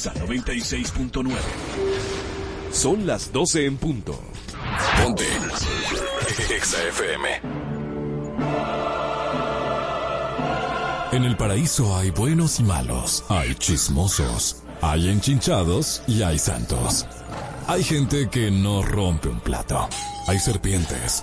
Exa 96.9. Son las 12 en punto. Ponte. Exa FM. En el paraíso hay buenos y malos, hay chismosos, hay enchinchados y hay santos. Hay gente que no rompe un plato. Hay serpientes.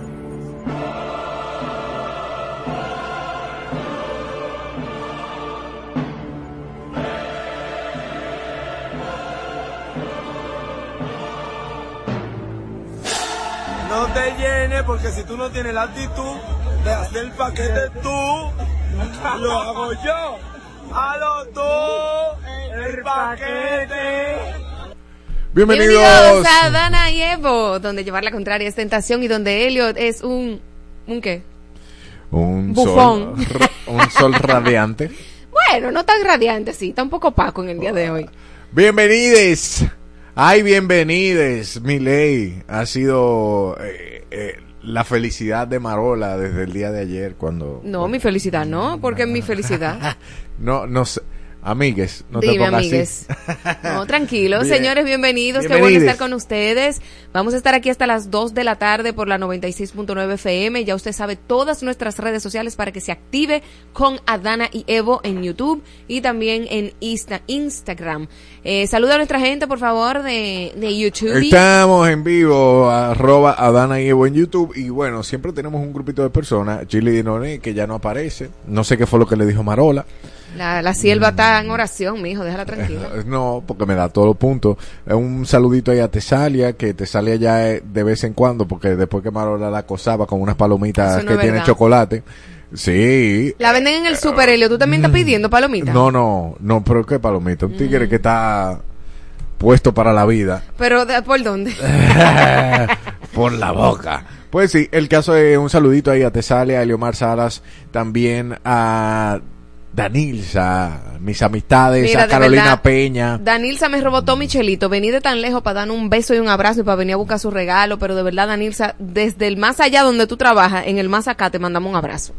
Te llenes porque si tú no tienes la actitud de hacer el paquete tú, lo hago yo. Halo tú, el paquete. Bienvenidos. Bienvenidos a Dana y Evo, donde llevar la contraria es tentación y donde Elliot es un... ¿Un qué? Un Bufón. sol, un sol radiante. Bueno, no tan radiante, sí, está un poco opaco en el día de hoy. Bienvenides. Ay, bienvenides, mi ley. Ha sido eh, eh, la felicidad de Marola desde el día de ayer cuando... No, mi felicidad, ¿no? Porque es mi felicidad. No, no sé. Amigues, no te Dime, pongas amigues. así. No, tranquilos, Bien. señores, bienvenidos. Qué bueno estar con ustedes. Vamos a estar aquí hasta las 2 de la tarde por la 96.9 FM. Ya usted sabe todas nuestras redes sociales para que se active con Adana y Evo en YouTube y también en Insta- Instagram. Eh, saluda a nuestra gente, por favor, de, de YouTube. Estamos en vivo, arroba Adana y Evo en YouTube. Y bueno, siempre tenemos un grupito de personas, Chile Dinone, que ya no aparece. No sé qué fue lo que le dijo Marola. La, la sierva está en oración, mi hijo, déjala tranquila. Eh, No, porque me da todos los puntos. Eh, Un saludito ahí a Tesalia, que Tesalia ya eh, de vez en cuando, porque después que Marola la acosaba con unas palomitas no que tienen verdad. chocolate. Sí. La venden en el super Helio. ¿Tú también estás pidiendo palomitas? No, no, no, pero qué palomita. Un tigre que está puesto para la vida. Pero, ¿de- ¿por dónde? Por la boca. Pues sí, el caso es un saludito ahí a Tesalia, a Eliomar Salas, también a Danilza, mis amistades, Mira, a Carolina verdad, Peña. Danilza me robó todo Michelito. Vení de tan lejos para dar un beso y un abrazo y para venir a buscar su regalo. Pero de verdad, Danilza, desde el más allá donde tú trabajas, en el más acá, te mandamos un abrazo.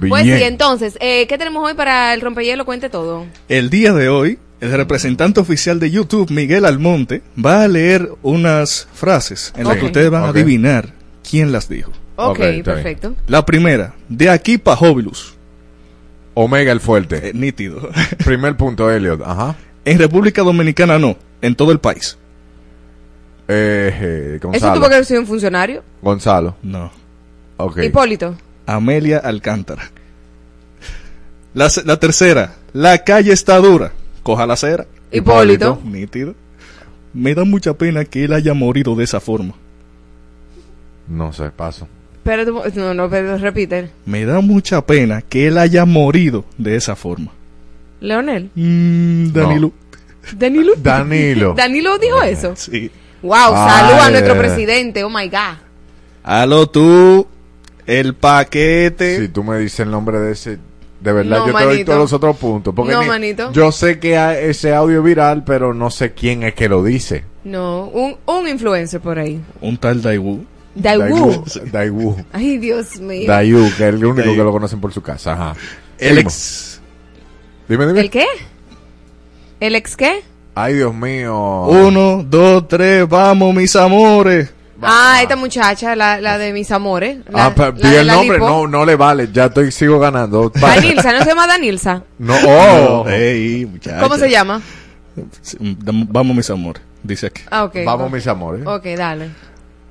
Pues Bien. sí, entonces, eh, ¿qué tenemos hoy para el rompehielo? Cuente todo. El día de hoy, el representante oficial de YouTube, Miguel Almonte, va a leer unas frases en las que ustedes van a adivinar quién las dijo. Ok, perfecto. La primera, de aquí pa' Jóbilus, Omega el fuerte. Eh, nítido. Primer punto, Elliot. Ajá. en República Dominicana no, en todo el país. Eh, eh, ¿Eso Gonzalo. tuvo que haber sido un funcionario? Gonzalo. No. Ok. Hipólito. Amelia Alcántara. La, la tercera, la calle está dura, coja la cera. Hipólito. Nítido. Me da mucha pena que él haya morido de esa forma. No sé, paso. Pero, tú- no, no, pero repite. Me da mucha pena que él haya morido de esa forma. Leonel. Mm, Danilo. Danilo. Danilo. Danilo dijo eso. Sí. Wow, Ay, salud a eh. nuestro presidente. Oh my God. Aló tú, el paquete. Si tú me dices el nombre de ese, de verdad No, yo te doy manito. todos los otros puntos. Porque No, ni- manito. yo sé que hay ese audio viral, pero no sé quién es que lo dice. No, un, un influencer por ahí. Un tal Daewoo. Daewoo. Daewoo. Ay, Dios mío. Daewoo, que es el único Daewoo. que lo conocen por su casa. Ajá. El ex. Dime, dime. ¿El qué? ¿El ex qué? Ay, Dios mío. Uno, dos, tres, vamos, mis amores. Ah, esta muchacha, la, la de mis amores. La, ah, pero la el nombre, lipo. no, no le vale, ya estoy, sigo ganando. Danilza, ¿no se llama Danilza? No, oh. Ey, muchacha. ¿Cómo se llama? Dam- Vamos, mis amores. Dice aquí. Ah, ok. Vamos, mis amores. Ok, dale.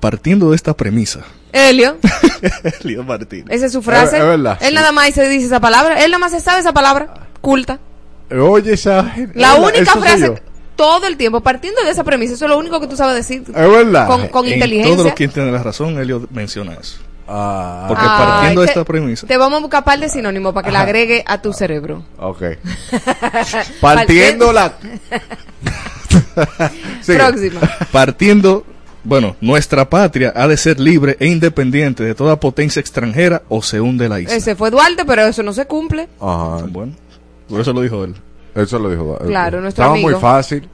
Partiendo de esta premisa, Helio, Elio Martínez. esa es su frase. Es- es verdad, Él sí. nada más se dice esa palabra. Él nada más se sabe esa palabra. Culta. Oye, esa. La es única frase todo el tiempo, partiendo de esa premisa, eso es lo único que tú sabes decir Es verdad. con, con en inteligencia. todo lo que tiene la razón, Elio menciona eso. Ah, Porque partiendo de esta premisa. Te vamos a buscar par de sinónimos para que le agregue a tu cerebro. ok. Partiendo la. Próxima. Partiendo, bueno, nuestra patria ha de ser libre e independiente de toda potencia extranjera o se hunde la isla. Ese fue Duarte, pero eso no se cumple. Ajá. Bueno, por eso lo dijo él. Eso lo dijo. eh, Claro, nuestro Estaba amigo. muy fácil.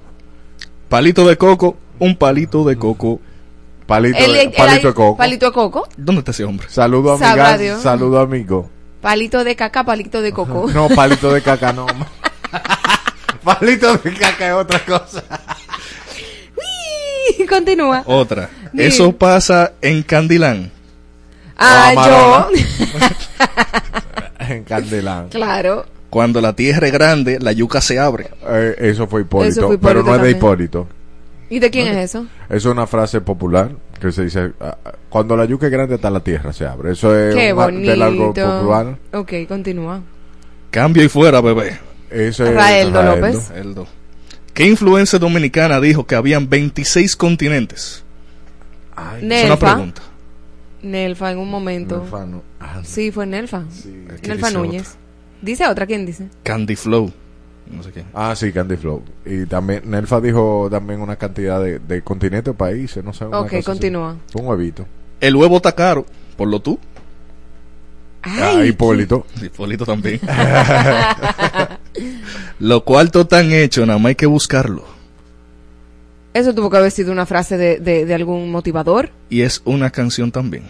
Palito de coco, un palito de coco. Palito, El- de, el- palito el- de coco. Palito de coco. ¿Dónde está ese hombre? Saludo Sabrá amiga. Dios. Saludo amigo. Palito de caca, palito de coco. No, palito de caca no. palito de caca es otra cosa. Continúa. Otra. Dime. Eso pasa en Candilán. Ah, yo. En Candelán. claro. Cuando la tierra es grande, la yuca se abre. Eh, eso fue Hipólito. Eso fue pero no es de. Hipólito. ¿Y de quién es eso? Es una frase popular que se dice: ah, ah, Cuando la yuca es grande, hasta la tierra se abre. Eso es Qué una- del algo popular. Ok, continúa. Cambio y fuera, bebé. Eso es Raeldo Raeldo. López. Eldo. ¿Qué influencia dominicana dijo que habían 26 continentes? Ay, Es una Nelfa. pregunta. Nelfa, en un momento. Nelfa no. Ah, Sí, fue Nelfa. sí. Nelfa dice Núñez. Dice otra, ¿quién dice? Candy Flow. No sé qué. Ah, sí, Candy Flow. Y también, Nelfa dijo también una cantidad de, de continentes, países, no sé. Ok, así. continúa. Un huevito. El huevo está caro. Por lo tú. Ah, Ay, Hipólito. Hipólito también. lo cuarto tan hecho, nada más hay que buscarlo. Eso tuvo que haber sido una frase de, de, de algún motivador. Y es una canción también.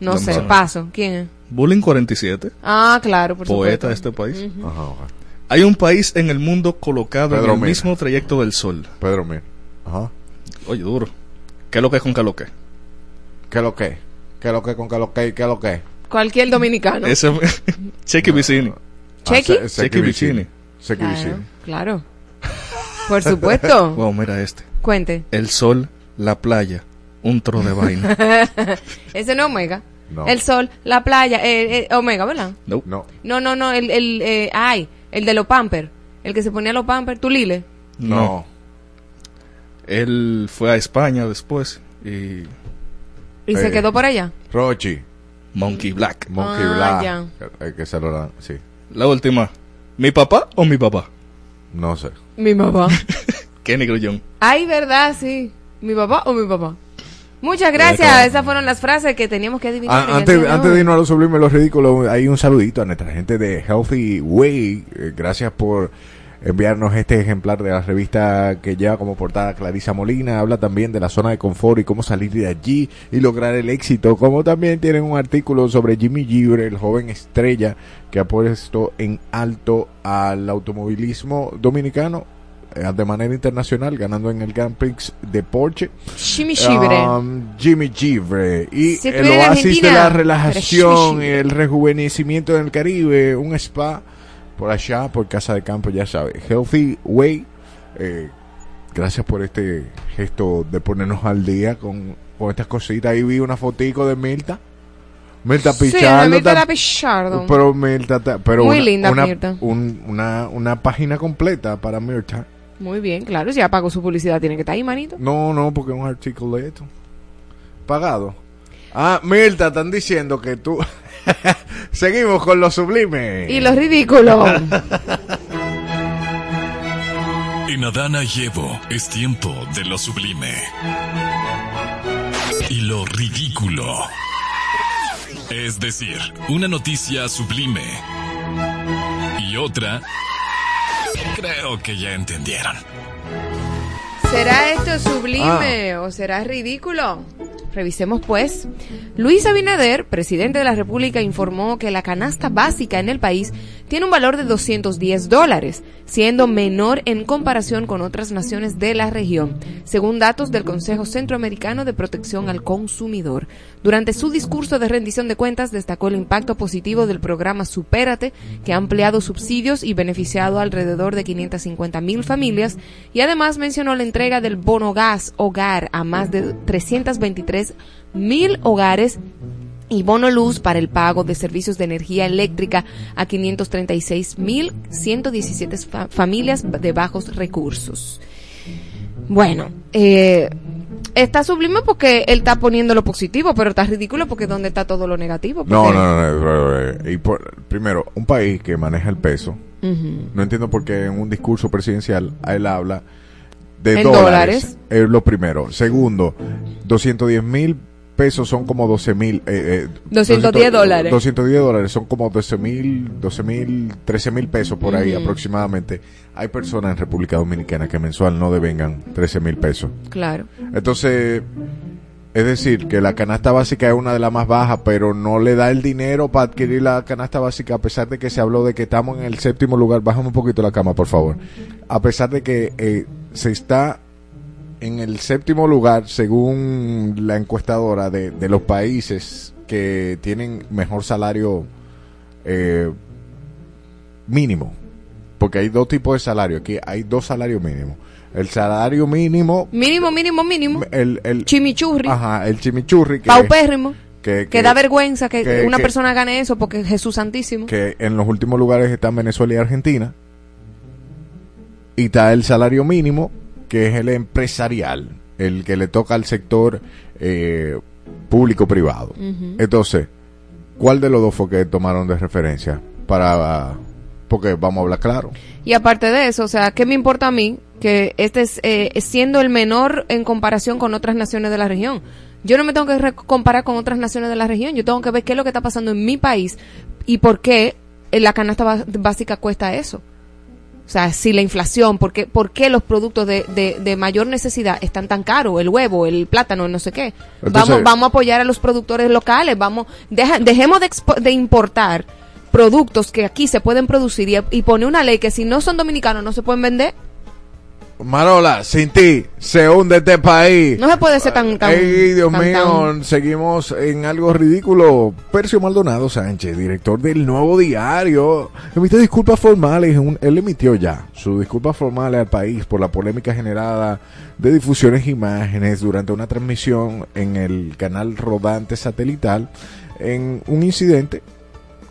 No No sé, paso. ¿Quién es? Bullying 47, Ah, claro, por poeta de este país. Ajá, ajá. Hay un país en el mundo colocado Pedro en el mismo trayecto del sol. Pedro Mir. Ajá. Oye, duro. ¿Qué es lo que es con qué es lo que? ¿Qué es lo que? ¿Qué es lo que con qué es lo que? ¿Qué es lo que? Cualquier dominicano. Ese Checky Vicini. Chequi. Ah, se- Chequi Vicini. Chequi Claro, Vicini. claro. Por supuesto. Wow, mira este. Cuente. El sol, la playa, un tro de vaina. Ese no es Omega. No. El sol, la playa, eh, eh, Omega, ¿verdad? Nope. No. No, no, no, el, el eh, ay, el de los Pampers. El que se ponía los Pampers, tú Lile. No. Él fue a España después y Y se Eh. quedó por allá. Rochi. Monkey Black. Monkey Ah, Black. ya. El que se lo dan. Sí. La última. ¿Mi papá o mi papá? No sé. Mi papá. Kenny Grullón. Ay, verdad, sí. ¿Mi papá o mi papá? Muchas gracias. claro. Esas fueron las frases que teníamos que adivinar. Ah, antes, de antes de irnos a lo sublime, lo ridículo, hay un saludito a nuestra gente de Healthy Way. Eh, gracias por enviarnos este ejemplar de la revista que lleva como portada Clarisa Molina. Habla también de la zona de confort y cómo salir de allí y lograr el éxito. Como también tienen un artículo sobre Jimmy Gibre, el joven estrella que ha puesto en alto al automovilismo dominicano eh, de manera internacional, ganando en el Grand Prix de Porsche. Shimi Shibre. Um, Jimmy Givre y el oasis de la relajación, Jimmy el rejuvenecimiento en el Caribe, un spa por allá, por Casa de Campo, ya sabe. Healthy Way, eh, gracias por este gesto de ponernos al día con, con estas cositas. Ahí vi una fotico de Mirta. Mirta Sí, Pichardo. Mirta la Pichardo. Pero Mirta, ta- pero Muy una, linda una, Mirta. un- una, una página completa para Mirta. Muy bien, claro. Si ya pagó su publicidad, tiene que estar ahí, manito. No, no, porque es un artículo de esto. Pagado. Ah, Mirta, están diciendo que tú... Seguimos con lo sublime. Y lo ridículo. En Adana y Evo es tiempo de lo sublime. Y lo ridículo. Es decir, una noticia sublime. Y otra... Creo que ya entendieron. ¿Será esto sublime o será ridículo? Revisemos pues. Luis Abinader, presidente de la República, informó que la canasta básica en el país tiene un valor de 210 dólares, siendo menor en comparación con otras naciones de la región, según datos del Consejo Centroamericano de Protección al Consumidor. Durante su discurso de rendición de cuentas destacó el impacto positivo del programa Supérate, que ha ampliado subsidios y beneficiado alrededor de 550 mil familias, y además mencionó la entrega del bono gas hogar a más de 323 43 mil hogares y bono luz para el pago de servicios de energía eléctrica a 536.117 fa familias de bajos recursos. Bueno, eh, está sublime porque él está poniendo lo positivo, pero está ridículo porque ¿dónde está todo lo negativo? No, no, no. no, eh, y por- primero, un país que maneja el peso, no entiendo por qué en un discurso presidencial él habla de dólares. dólares. Es lo primero. Segundo, 210 mil pesos son como 12 mil. Eh, eh, 210 dólares. 210 dólares son como 12 mil, 12 mil, 13 mil pesos por ahí aproximadamente. Hay personas en República Dominicana que mensual no devengan 13 mil pesos. Claro. Entonces, es decir, que la canasta básica es una de las más bajas, pero no le da el dinero para adquirir la canasta básica, a pesar de que se habló de que estamos en el séptimo lugar. Bájame un poquito la cama, por favor. A pesar de que eh, se está en el séptimo lugar, según la encuestadora de, de los países que tienen mejor salario eh, mínimo. Porque hay dos tipos de salario. Aquí hay dos salarios mínimos. El salario mínimo Mínimo, mínimo, mínimo. el, el Chimichurri. ajá, el chimichurri que, Paupérrimo. que, Que da vergüenza que, que- una persona gane eso porque Jesús Santísimo. que en los últimos lugares están Venezuela y Argentina y está el salario mínimo que es el empresarial el que le toca al sector eh, público privado Ujú. entonces ¿cuál de los dos fue que tomaron de referencia para porque vamos a hablar claro Y aparte de eso, o sea, ¿qué me importa a mí que este es eh, siendo el menor en comparación con otras naciones de la región? Yo no me tengo que comparar con otras naciones de la región, yo tengo que ver qué es lo que está pasando en mi país y por qué eh, la canasta básica cuesta eso. O sea, si la inflación, ¿por qué, por qué los productos de, de, de mayor necesidad están tan caros? El huevo, el plátano, no sé qué. Entonces- vamos, vamos a apoyar a los productores locales, vamos, deja- dejemos de, expo- de importar productos que aquí se pueden producir y, y pone una ley que si no son dominicanos no se pueden vender. Marola, sin ti se hunde este país. No se puede ser tan... tan Ey, Dios tan- mío, tan- seguimos en algo ridículo. Percio Maldonado Sánchez, director del Nuevo Diario, emite disculpas formales. él emitió ya sus disculpas formales al país por la polémica generada de difusiones e imágenes durante una transmisión en el canal rodante satelital en un incidente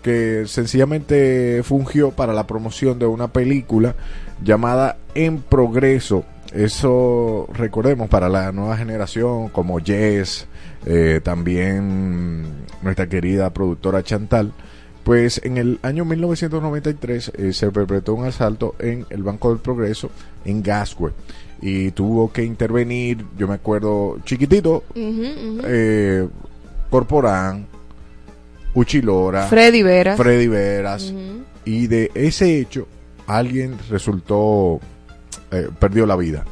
que sencillamente fungió para la promoción de una película llamada En Progreso. Eso recordemos para la nueva generación como Jess, eh, también nuestra querida productora Chantal. Pues en el año 1993 eh, se perpetró un asalto en el Banco del Progreso en Gascue y tuvo que intervenir, yo me acuerdo, chiquitito, eh, Corporán, Uchilora, Freddy Veras. Freddy Veras. Y de ese hecho, alguien resultó, eh, perdió la vida.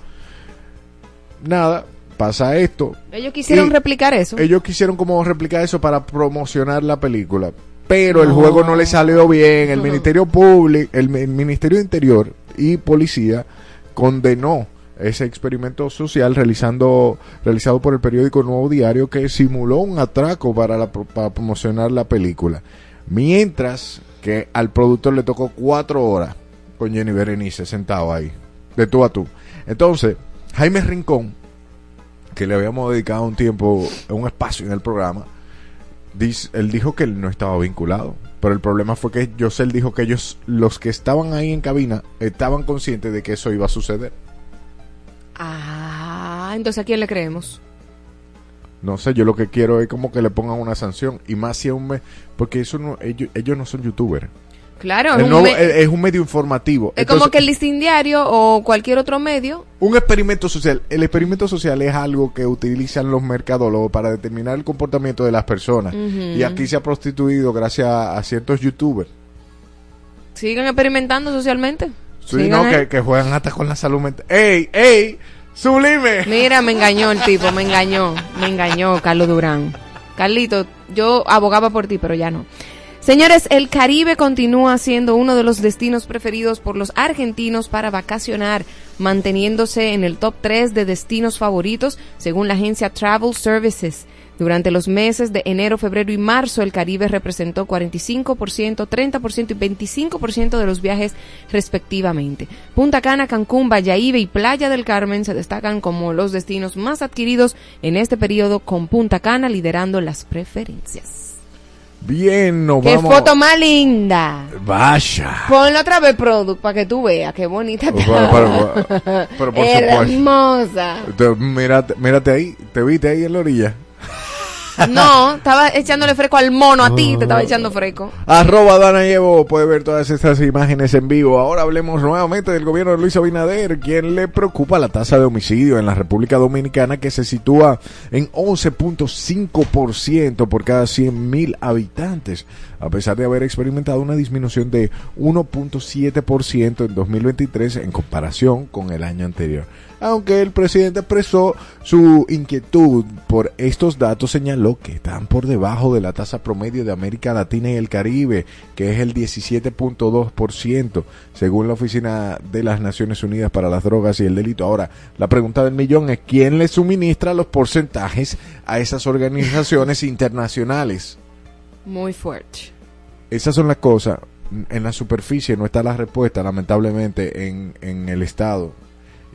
Nada, pasa esto. Ellos quisieron replicar eso. Ellos quisieron como replicar eso para promocionar la película. Pero el juego no le salió bien. El. Ministerio Público, el, el Ministerio Interior y Policía condenó ese experimento social realizando realizado por el periódico Nuevo Diario que simuló un atraco para, la, para promocionar la película. Mientras que al productor le tocó cuatro horas con Jenny Berenice sentado ahí, de tú a tú. Entonces, Jaime Rincón, que le habíamos dedicado un tiempo, un espacio en el programa, él dijo que él no estaba vinculado. Pero el problema fue que Yosel dijo que ellos, los que estaban ahí en cabina, estaban conscientes de que eso iba a suceder. Ah, entonces ¿a quién le creemos? No sé, yo lo que quiero es como que le pongan una sanción. Y más si es un mes, porque eso no, ellos, ellos no son youtubers. Claro, es, El un, nuevo- me- es, es un medio informativo. es como que el listín diario o cualquier otro medio. Un experimento social. El experimento social es algo que utilizan los mercadólogos para determinar el comportamiento de las personas. Y aquí se ha prostituido gracias a, a ciertos youtubers. Sigan experimentando socialmente. Sí, Sigan no, que, que juegan hasta con la salud mental. ¡Ey, ey! ¡Sublime! Mira, me engañó el tipo, me engañó, me engañó Carlos Durán. Carlito, yo abogaba por ti, pero ya no. Señores, el Caribe continúa siendo uno de los destinos preferidos por los argentinos para vacacionar, manteniéndose en el top 3 de destinos favoritos según la agencia Travel Services. Durante los meses de enero, febrero y marzo, el Caribe representó 45%, 30% y 25% de los viajes respectivamente. Punta Cana, Cancún, Valladolid y Playa del Carmen se destacan como los destinos más adquiridos en este periodo, con Punta Cana liderando las preferencias. Bien, nos ¡Qué vamos. foto más linda! Vaya. Ponlo otra vez, Product, para que tú veas qué bonita está. pero- pero- pero por. Hermosa. Te- Mírate, mírate ahí, te viste ahí en la orilla. No, estaba echándole freco al mono a ti, te estaba echando freco. Arroba Dana Evo puede ver todas estas imágenes en vivo. Ahora hablemos nuevamente del gobierno de Luis Abinader, quien le preocupa la tasa de homicidio en la República Dominicana que se sitúa en 11.5% por cada 100 mil habitantes, a pesar de haber experimentado una disminución de 1.7% en 2023 en comparación con el año anterior. Aunque el presidente expresó su inquietud por estos datos, señaló que están por debajo de la tasa promedio de América Latina y el Caribe, que es el 17.2%, según la Oficina de las Naciones Unidas para las Drogas y el Delito. Ahora, la pregunta del millón es quién le suministra los porcentajes a esas organizaciones internacionales. Muy fuerte. Esas son las cosas. En la superficie no está la respuesta, lamentablemente, en, en el Estado.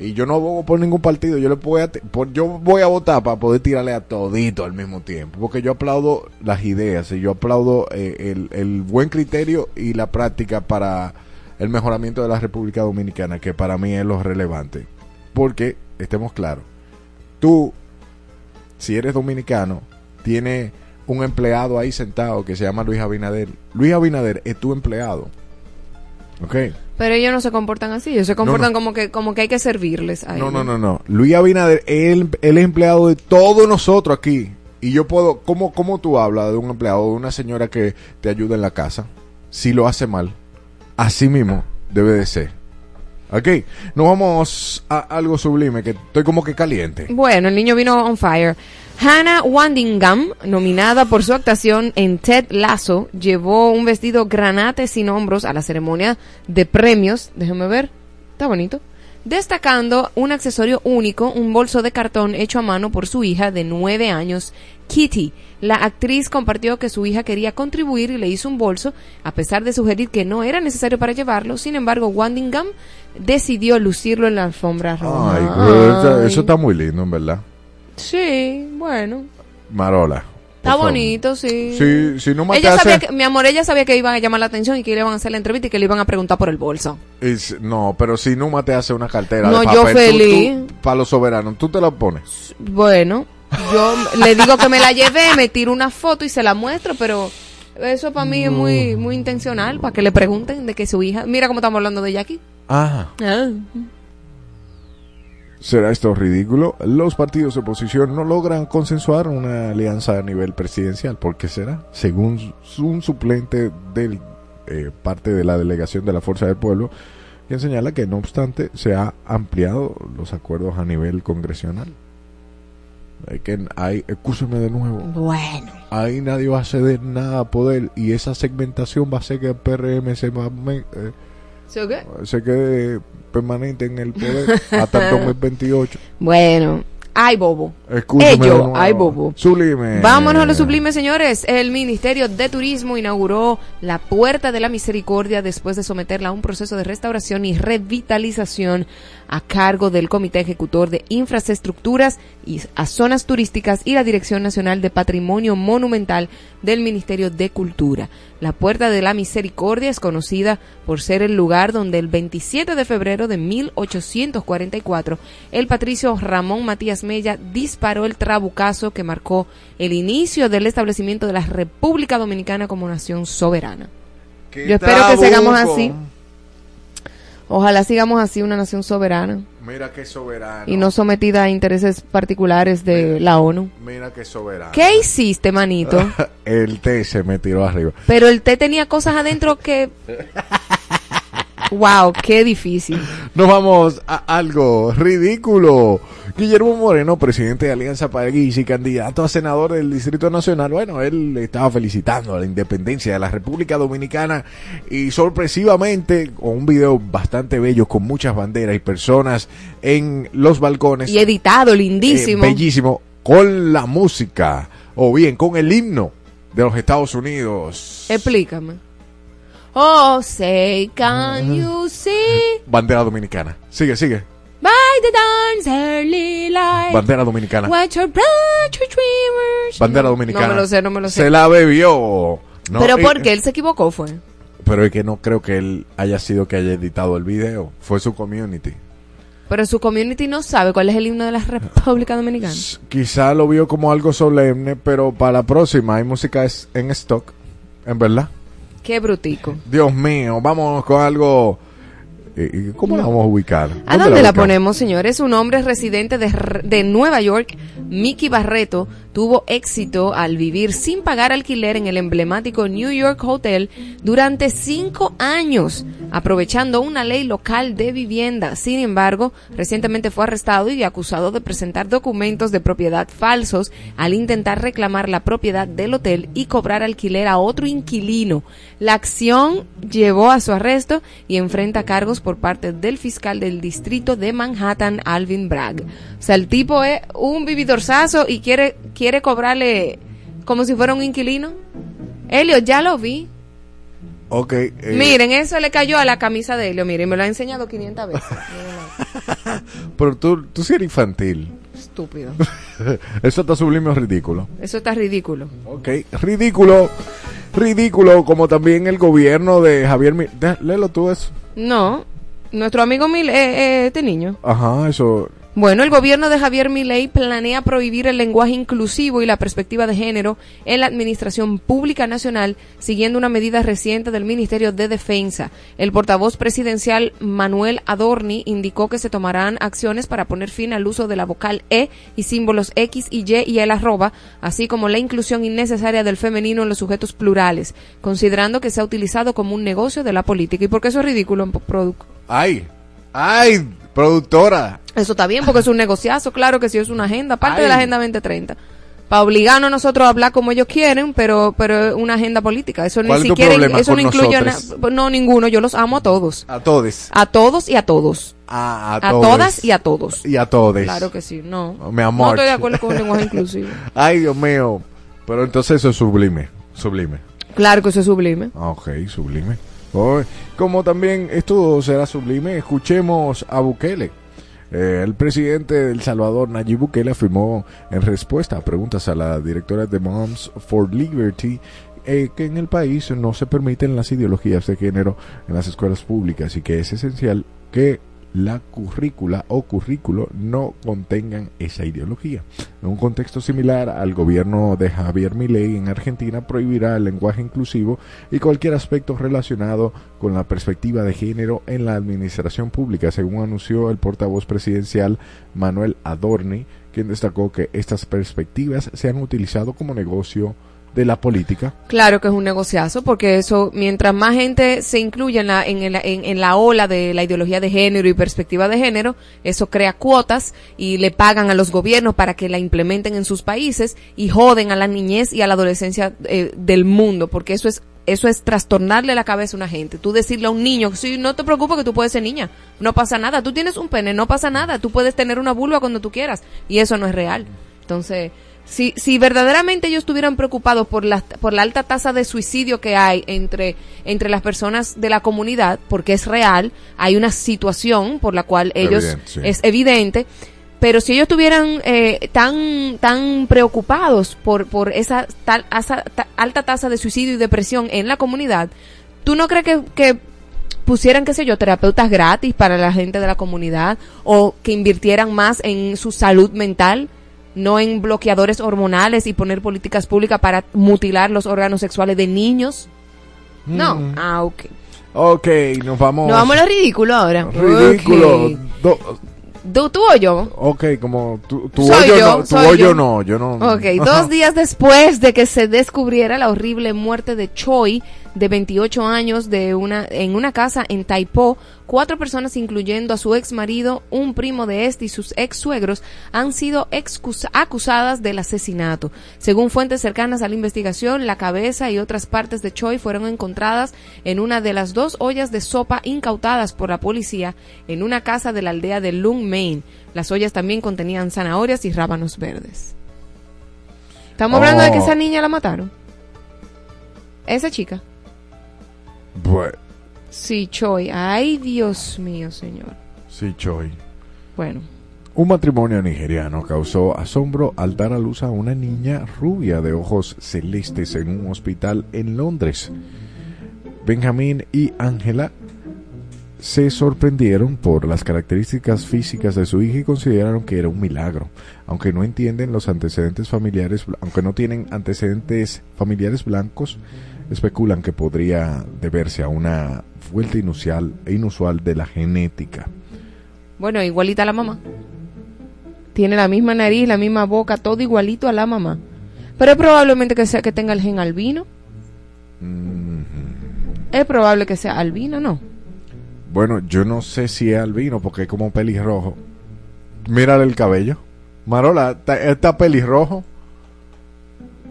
Y yo no abogo por ningún partido. Yo le voy a, yo voy a votar para poder tirarle a todito al mismo tiempo. Porque yo aplaudo las ideas y yo aplaudo eh, el, el buen criterio y la práctica para el mejoramiento de la República Dominicana, que para mí es lo relevante. Porque, estemos claros, tú, si eres dominicano, tienes un empleado ahí sentado que se llama Luis Abinader. Luis Abinader es tu empleado. ¿Ok? Pero ellos no se comportan así, ellos se comportan no. como que como que hay que servirles a No, ellos. no, no, no. Luis Abinader es el, el empleado de todos nosotros aquí. Y yo puedo, ¿cómo, ¿cómo tú hablas de un empleado, de una señora que te ayuda en la casa? Si lo hace mal, así mismo debe de ser. Ok, nos vamos a algo sublime, que estoy como que caliente. Bueno, el niño vino on fire. Hannah Wandingham, nominada por su actuación en Ted Lasso, llevó un vestido granate sin hombros a la ceremonia de premios. Déjame ver, está bonito. Destacando un accesorio único, un bolso de cartón hecho a mano por su hija de nueve años, Kitty. La actriz compartió que su hija quería contribuir y le hizo un bolso, a pesar de sugerir que no era necesario para llevarlo. Sin embargo, Wandingham decidió lucirlo en la alfombra roja. Ay, eso, Ay. eso está muy lindo, en verdad. Sí, bueno. Marola. Está favor. bonito, sí. Sí, si no ella sabía que, mi amor, ella sabía que iban a llamar la atención y que le iban a hacer la entrevista y que le iban a preguntar por el bolso. Es- no, pero si Numa te hace una cartera No, de yo papel, tú- feliz. para los soberanos, tú te la pones. Bueno, yo le digo que me la llevé, me tiro una foto y se la muestro, pero eso para mí es muy muy intencional, para que le pregunten de que su hija... Mira cómo estamos hablando de ella aquí. Ah, Ah. ¿Será esto ridículo? Los partidos de oposición no logran consensuar una alianza a nivel presidencial. ¿Por qué será? Según un suplente del eh, parte de la delegación de la Fuerza del Pueblo, quien señala que no obstante se ha ampliado los acuerdos a nivel congresional. Hay que hay, escúcheme de nuevo. Bueno. ahí nadie va a ceder nada a poder y esa segmentación va a hacer que el PRM se, mame- eh, se quede permanente en el poder hasta el 2028. Bueno. Ay, bobo. Escúchame Ello, ay, bobo. Sublime. Vámonos a lo sublime, señores. El Ministerio de Turismo inauguró la Puerta de la Misericordia después de someterla a un proceso de restauración y revitalización a cargo del Comité Ejecutor de Infraestructuras y a Zonas Turísticas y la Dirección Nacional de Patrimonio Monumental del Ministerio de Cultura. La Puerta de la Misericordia es conocida por ser el lugar donde el 27 de febrero de 1844 el patricio Ramón Matías Mella disparó el trabucazo que marcó el inicio del establecimiento de la República Dominicana como nación soberana. ¿Qué Yo espero que sigamos así. Ojalá sigamos así una nación soberana Mira qué soberano. y no sometida a intereses particulares de la ONU. Mira qué soberano. ¿Qué hiciste, manito? el té se me tiró arriba. Pero el té tenía cosas adentro que... Wow, qué difícil. Nos vamos a algo ridículo. Guillermo Moreno, presidente de Alianza País y candidato a senador del Distrito Nacional, bueno, él estaba felicitando a la independencia de la República Dominicana y sorpresivamente, con un video bastante bello con muchas banderas y personas en los balcones. Y editado, eh, lindísimo. bellísimo, con la música o bien con el himno de los Estados Unidos. Explícame. Oh, say, can you see Bandera dominicana. Sigue, sigue. by the dawn's early light Bandera dominicana. what your bright dreamers Bandera dominicana. No me lo sé, no me lo sé. Se la bebió. No, Pero eh, porque él se equivocó fue. Pero es que no creo que él haya sido que haya editado el video. Fue su community. Pero su community no sabe cuál es el himno de la República Dominicana. Quizá lo vio como algo solemne, pero para la próxima hay música en stock. En verdad. Qué brutico. Dios mío, vamos con algo. Eh, eh, ¿Cómo la vamos a ubicar? ¿A dónde la ubicamos? ponemos, señores? Un hombre residente de, de Nueva York, Mickey Barreto, tuvo éxito al vivir sin pagar alquiler en el emblemático New York Hotel durante cinco años, aprovechando una ley local de vivienda. Sin embargo, recientemente fue arrestado y acusado de presentar documentos de propiedad falsos al intentar reclamar la propiedad del hotel y cobrar alquiler a otro inquilino. La acción llevó a su arresto y enfrenta cargos por parte del fiscal del distrito de Manhattan, Alvin Bragg. O sea, el tipo es un vividorzazo y quiere, quiere cobrarle como si fuera un inquilino. Helio, ya lo vi. Ok. eh, Miren, eso le cayó a la camisa de Helio. Miren, me lo ha enseñado 500 veces. Pero tú, tú sí eres infantil. Estúpido. Eso está sublime o ridículo. Eso está ridículo. Ok. Ridículo. Ridículo como también el gobierno de Javier... Léelo tú eso. No, nuestro amigo Mil, eh, eh, este niño. Ajá, eso... Bueno, el gobierno de Javier Milei planea prohibir el lenguaje inclusivo y la perspectiva de género en la Administración Pública Nacional, siguiendo una medida reciente del Ministerio de Defensa. El portavoz presidencial Manuel Adorni indicó que se tomarán acciones para poner fin al uso de la vocal E y símbolos X y Y y el arroba, así como la inclusión innecesaria del femenino en los sujetos plurales, considerando que se ha utilizado como un negocio de la política. ¿Y por qué eso es ridículo, ¡Ay! ¡Ay! Productora. Eso está bien porque es un negociazo, claro que sí es una agenda, parte Ay. de la Agenda 2030. Para obligarnos a nosotros a hablar como ellos quieren, pero pero es una agenda política. Eso ni ¿Cuál es tu siquiera eso no incluye na- no ninguno, yo los amo a todos. A todos. A todos y a todos. A, A, todes. todas y a todos. Y a todos. Claro que sí, no. Mi amor. No estoy de acuerdo con el lenguaje inclusivo. Ay, Dios mío. Pero entonces eso es sublime. Sublime. Claro que eso es sublime. Ah, Ok, sublime. Oh, como también esto será sublime, escuchemos a Bukele. Eh, el presidente de Salvador, Nayib Bukele, afirmó en respuesta a preguntas a la directora de Moms for Liberty eh, que en el país no se permiten las ideologías de género en las escuelas públicas y que es esencial que la currícula o currículo no contengan esa ideología. En un contexto similar al gobierno de Javier Milei en Argentina prohibirá el lenguaje inclusivo y cualquier aspecto relacionado con la perspectiva de género en la administración pública, según anunció el portavoz presidencial Manuel Adorni, quien destacó que estas perspectivas se han utilizado como negocio de la política. Claro que es un negociazo, porque eso, mientras más gente se incluya en la, en, en- en la ola de la ideología de género y perspectiva de género, eso crea cuotas y le pagan a los gobiernos para que la implementen en sus países y joden a la niñez y a la adolescencia eh, del mundo, porque eso es eso es trastornarle la cabeza a una gente. Tú decirle a un niño, sí, no te preocupes que tú puedes ser niña, no pasa nada. Tú tienes un pene, no pasa nada. Tú puedes tener una vulva cuando tú quieras. Y eso no es real. Entonces, si, si verdaderamente ellos estuvieran preocupados por la, por la alta tasa de suicidio que hay entre, entre las personas de la comunidad, porque es real, hay una situación por la cual ellos Evidente, sí. es evidente, pero si ellos estuvieran eh, tan tan preocupados por por esa tal ta- alta tasa de suicidio y depresión en la comunidad, ¿tú no crees que, que pusieran, qué sé yo, terapeutas gratis para la gente de la comunidad o que invirtieran más en su salud mental? No en bloqueadores hormonales y poner políticas públicas para mutilar los órganos sexuales de niños. No. Mm. Ah, ok. Ok, nos vamos. Nos vamos a lo ridículo ahora. Ridículo. Ok. Do- ¿Tú, tú o yo? ok, como tu Soy hoyo yo, no, tu soy hoyo yo. no, yo no. Ok, dos días después de que se descubriera la horrible muerte de Choi, de 28 años, de una, en una casa en Taipo, cuatro personas, incluyendo a su ex marido, un primo de este y sus ex suegros, han sido acusadas del asesinato. Según fuentes cercanas a la investigación, la cabeza y otras partes de Choi fueron encontradas en una de las dos ollas de sopa incautadas por la policía en una casa de la aldea de Lung, Maine. Las ollas también contenían zanahorias y rábanos verdes. Estamos hablando de que Oh. esa niña la mataron. Esa chica. Bueno, Sí, Choi. Ay, Dios mío, señor. sí, Choi. Bueno. Un matrimonio nigeriano causó asombro al dar a luz a una niña rubia de ojos celestes en un hospital en Londres. Benjamín y Ángela se sorprendieron por las características físicas de su hija y consideraron que era un milagro, aunque no entienden los antecedentes familiares, aunque no tienen antecedentes familiares blancos, especulan que podría deberse a una vuelta inusual, inusual de la genética. Bueno, igualita a la mamá. Tiene la misma nariz, la misma boca, todo igualito a la mamá. Pero es probablemente que sea que tenga el gen albino. Mm, Es probable que sea albino, ¿no? Bueno, yo no sé si es albino porque es como pelirrojo. Mírale el cabello. Marola, está, está pelirrojo.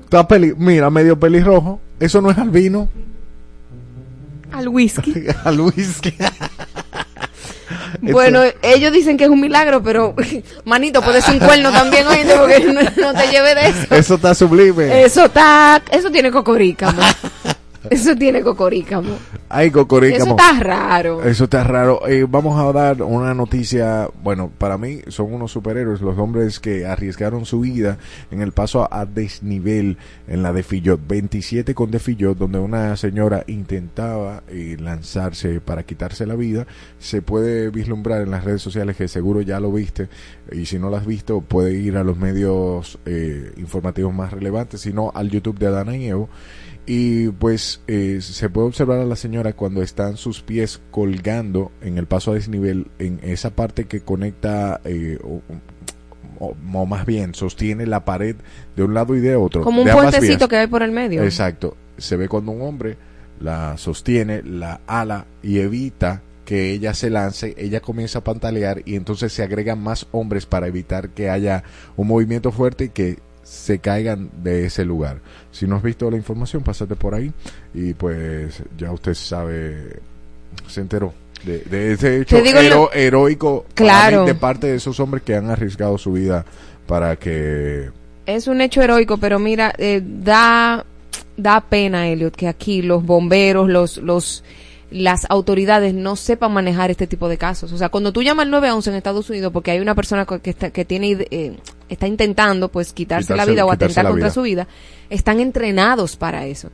Está peli, mira, medio pelirrojo. Eso no es albino. Al whisky. Al whisky. bueno, ellos dicen que es un milagro, pero manito, puede ser un cuerno también, oíste, porque no, no te lleve de eso. Eso está sublime. Eso está, eso tiene cocorícamo. Eso tiene cocorícamo. Ay, cocorícamo. Eso está raro. Eso está raro. Eh, vamos a dar una noticia. Bueno, para mí son unos superhéroes los hombres que arriesgaron su vida en el paso a desnivel en la de Fillot. 27 con de Fillot, donde una señora intentaba eh, lanzarse para quitarse la vida. Se puede vislumbrar en las redes sociales, que seguro ya lo viste. Y si no lo has visto, puede ir a los medios eh, informativos más relevantes, sino al YouTube de Adana y Evo y pues eh, se puede observar a la señora cuando están sus pies colgando en el paso a desnivel en esa parte que conecta eh, o, o- o más bien sostiene la pared de un lado y de otro Como un de puentecito que hay por el medio. exacto se ve cuando un hombre la sostiene la ala y evita que ella se lance, ella comienza a pantalear y entonces se agregan más hombres para evitar que haya un movimiento fuerte y que se caigan de ese lugar. Si no has visto la información, pásate por ahí y pues ya usted sabe, se enteró de, de ese hecho hero- lo- heroico Claro. de parte de esos hombres que han arriesgado su vida para que... Es un hecho heroico, pero mira, eh, da, da pena, Elliot, que aquí los bomberos, los, los, las autoridades no sepan manejar este tipo de casos. O sea, cuando tú llamas al 911 en Estados Unidos porque hay una persona que está, que tiene, eh, está intentando pues quitarse, la vida o atentar contra vida. su vida, están entrenados para eso.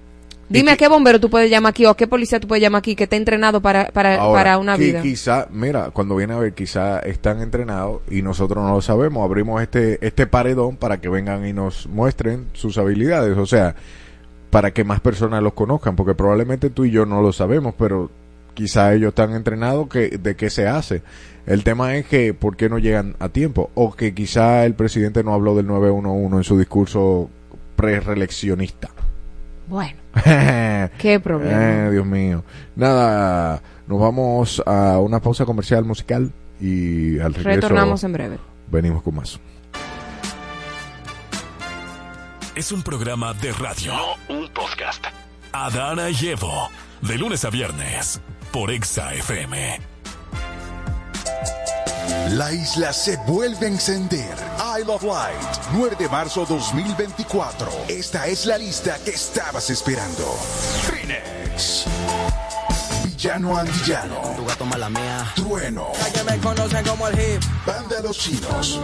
Dime a qué bombero tú puedes llamar aquí o a qué policía tú puedes llamar aquí que esté entrenado para, para, Ahora, para una vida. Quizá, mira, cuando viene a ver, quizá están entrenados y nosotros no lo sabemos. Abrimos este, este paredón para que vengan y nos muestren sus habilidades. O sea, para que más personas los conozcan, porque probablemente tú y yo no lo sabemos, pero quizá ellos están entrenados que, de qué se hace. El tema es que, ¿por qué no llegan a tiempo? O que quizá el presidente no habló del 911 en su discurso pre-reeleccionista. Bueno, qué problema. Eh, Dios mío. Nada, nos vamos a una pausa comercial musical y al regreso Retornamos en breve. venimos con más. Es un programa de radio. No un podcast. Adana y Evo. De lunes a viernes. Por Exa FM. La isla se vuelve a encender. Isle of Light, 9 de marzo 2024. Esta es la lista que estabas esperando. Phoenix. Villano Antillano. Tu gato mala mía. Trueno. Que me conocen como el hip. Banda Los Chinos.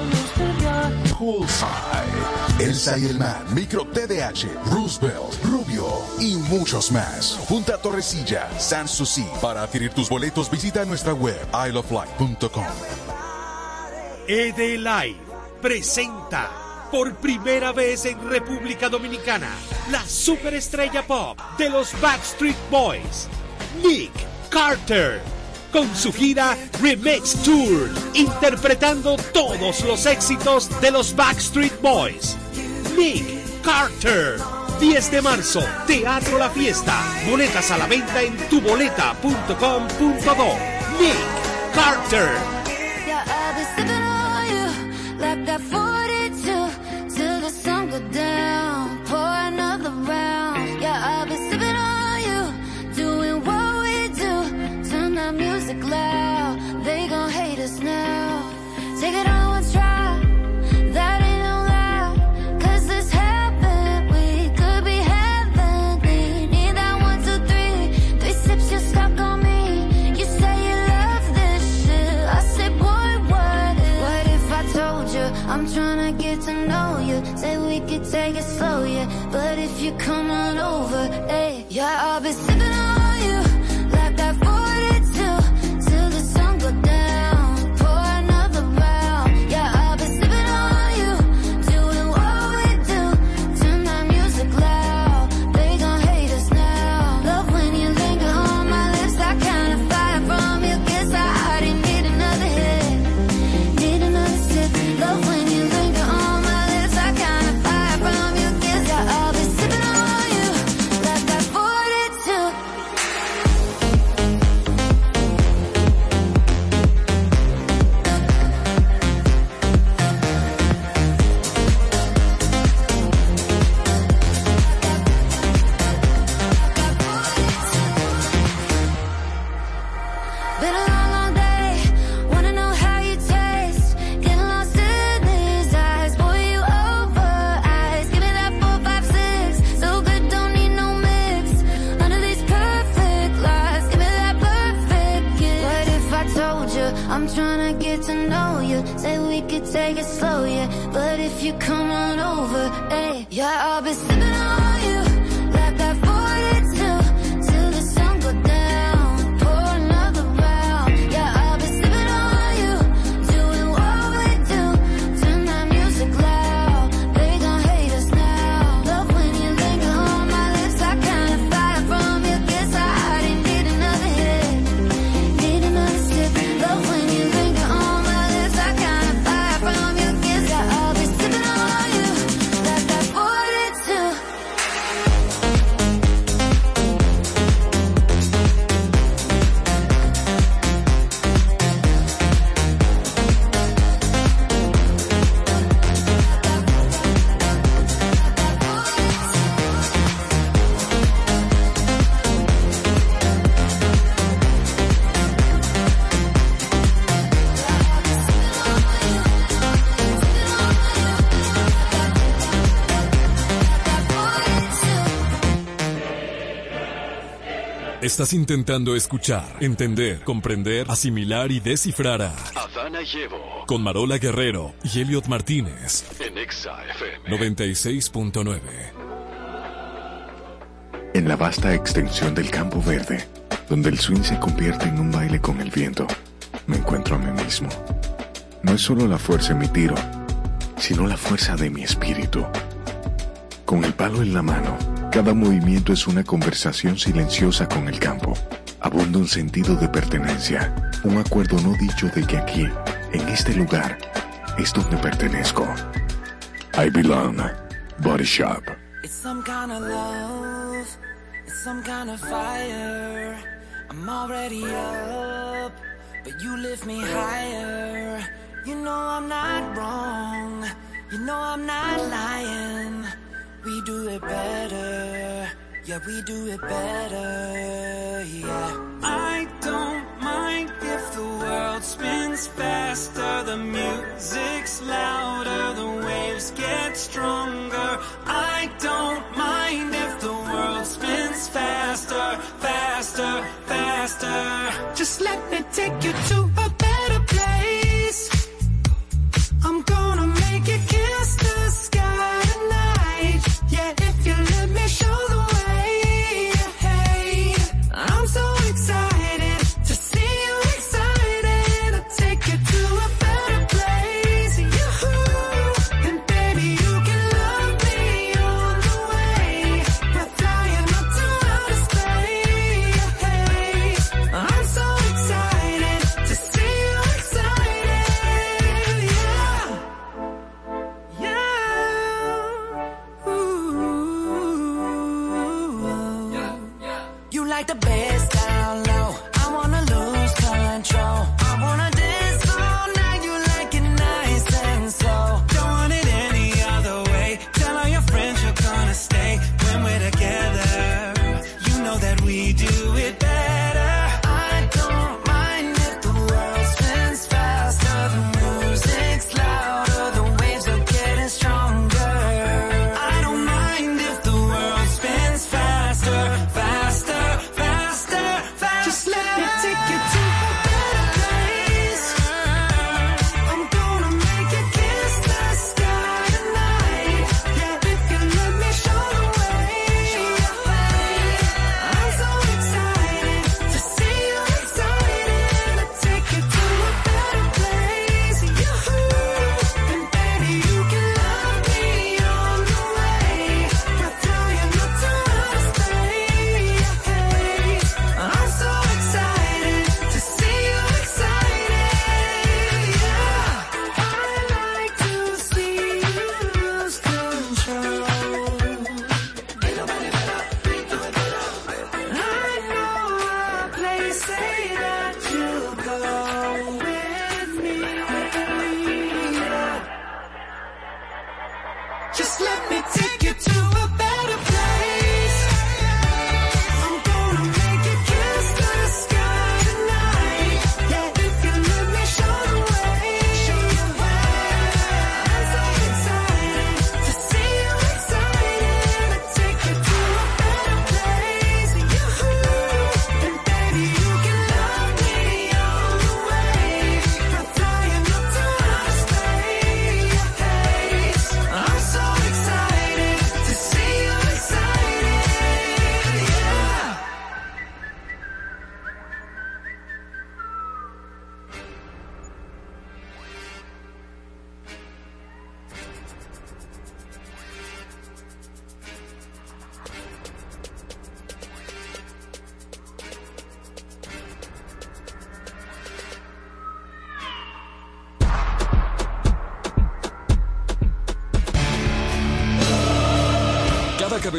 Poolside. Elsa y el Man. Micro TDH. Roosevelt. Rubio. Y muchos más. Junta Torrecilla. Sanssouci. Para adquirir tus boletos visita nuestra web isleoflight.com. ED Live presenta por primera vez en República Dominicana la superestrella pop de los Backstreet Boys, Nick Carter, con su gira Remix Tour, interpretando todos los éxitos de los Backstreet Boys. Nick Carter, 10 de marzo, Teatro La Fiesta, boletas a la venta en tuboleta.com.do. Nick Carter. Estás intentando escuchar, entender, comprender, asimilar y descifrar a Adana con Marola Guerrero y Elliot Martínez en XAFM 96.9. En la vasta extensión del campo verde, donde el swing se convierte en un baile con el viento, me encuentro a mí mismo. No es solo la fuerza de mi tiro, sino la fuerza de mi espíritu. Con el palo en la mano, cada movimiento es una conversación silenciosa con el campo. Abunda un sentido de pertenencia, un acuerdo no dicho de que aquí, en este lugar, es donde pertenezco. I belong. Body Shop. It's some kind of love, it's some kind of fire. I'm already up, but you lift me higher. You know I'm not wrong, you know I'm not lying. We do it better, yeah, we do it better, yeah. I don't mind if the world spins faster, the music's louder, the waves get stronger. I don't mind if the world spins faster, faster, faster. Just let me take you to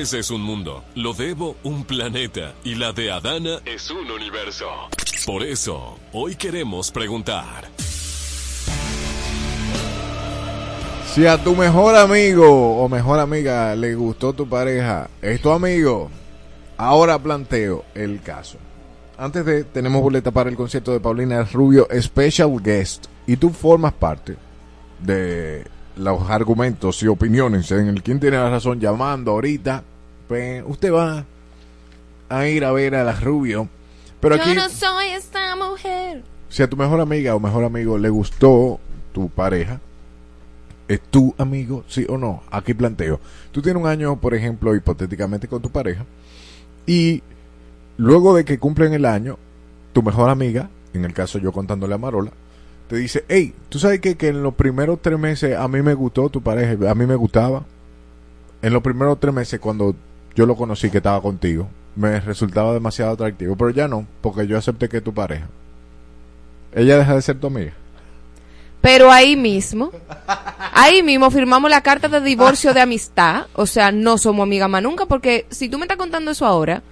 cabeza es un mundo, lo de Evo un planeta y la de Adana es un universo. Por eso, hoy queremos preguntar. Si a tu mejor amigo o mejor amiga le gustó tu pareja, es tu amigo. Ahora planteo el caso. Antes de tenemos boleta para el concierto de Paulina Rubio Special Guest y tú formas parte de los argumentos y opiniones en el quien tiene la razón llamando ahorita, usted va a ir a ver a la Rubio. Pero aquí Yo no soy esta mujer. si a tu mejor amiga o mejor amigo le gustó tu pareja, ¿es tu amigo, sí o no? Aquí planteo. Tú tienes un año, por ejemplo, hipotéticamente con tu pareja, y luego de que cumplen el año, tu mejor amiga, en el caso yo contándole a Marola, te dice, hey, ¿tú sabes que, que en los primeros tres meses a mí me gustó tu pareja, a mí me gustaba? En los primeros tres meses cuando yo lo conocí que estaba contigo, me resultaba demasiado atractivo, pero ya no, porque yo acepté que tu pareja. Ella deja de ser tu amiga. Pero ahí mismo, ahí mismo firmamos la carta de divorcio de amistad. O sea, no somos amigas más nunca, porque si tú me estás contando eso ahora,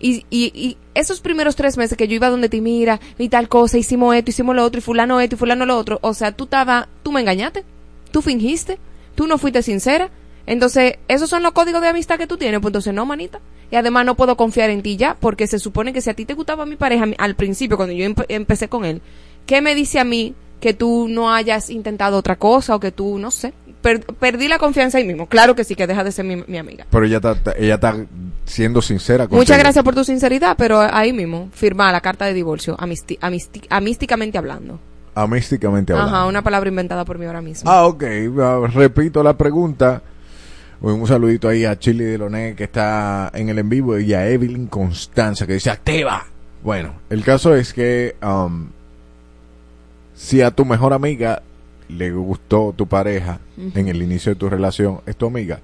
y, y, y esos primeros tres meses que yo iba donde te mira, y tal cosa, hicimos esto, hicimos lo otro, y fulano esto, y fulano lo otro, o sea, tú estaba, tú me engañaste, tú fingiste, tú no fuiste sincera. Entonces, esos son los códigos de amistad que tú tienes, pues entonces no, manita. Y además no puedo confiar en ti ya, porque se supone que si a ti te gustaba mi pareja al principio, cuando yo empe- empecé con él, ¿qué me dice a mí que tú no hayas intentado otra cosa o que tú, no sé, per- perdí la confianza ahí mismo? Claro que sí, que deja de ser mi, mi amiga. Pero ella está, ella está siendo sincera contigo. Muchas gracias por tu sinceridad, pero ahí mismo, firma la carta de divorcio, amísticamente hablando. Amísticamente hablando. Ajá, una palabra inventada por mí ahora mismo. Ah, ok. Ah, Repito la pregunta. Un saludito ahí a Chile de Loné que está en el en vivo y a Evelyn Constanza que dice activa. Bueno, el caso es que um, si a tu mejor amiga le gustó tu pareja en el inicio de tu relación, es tu amiga.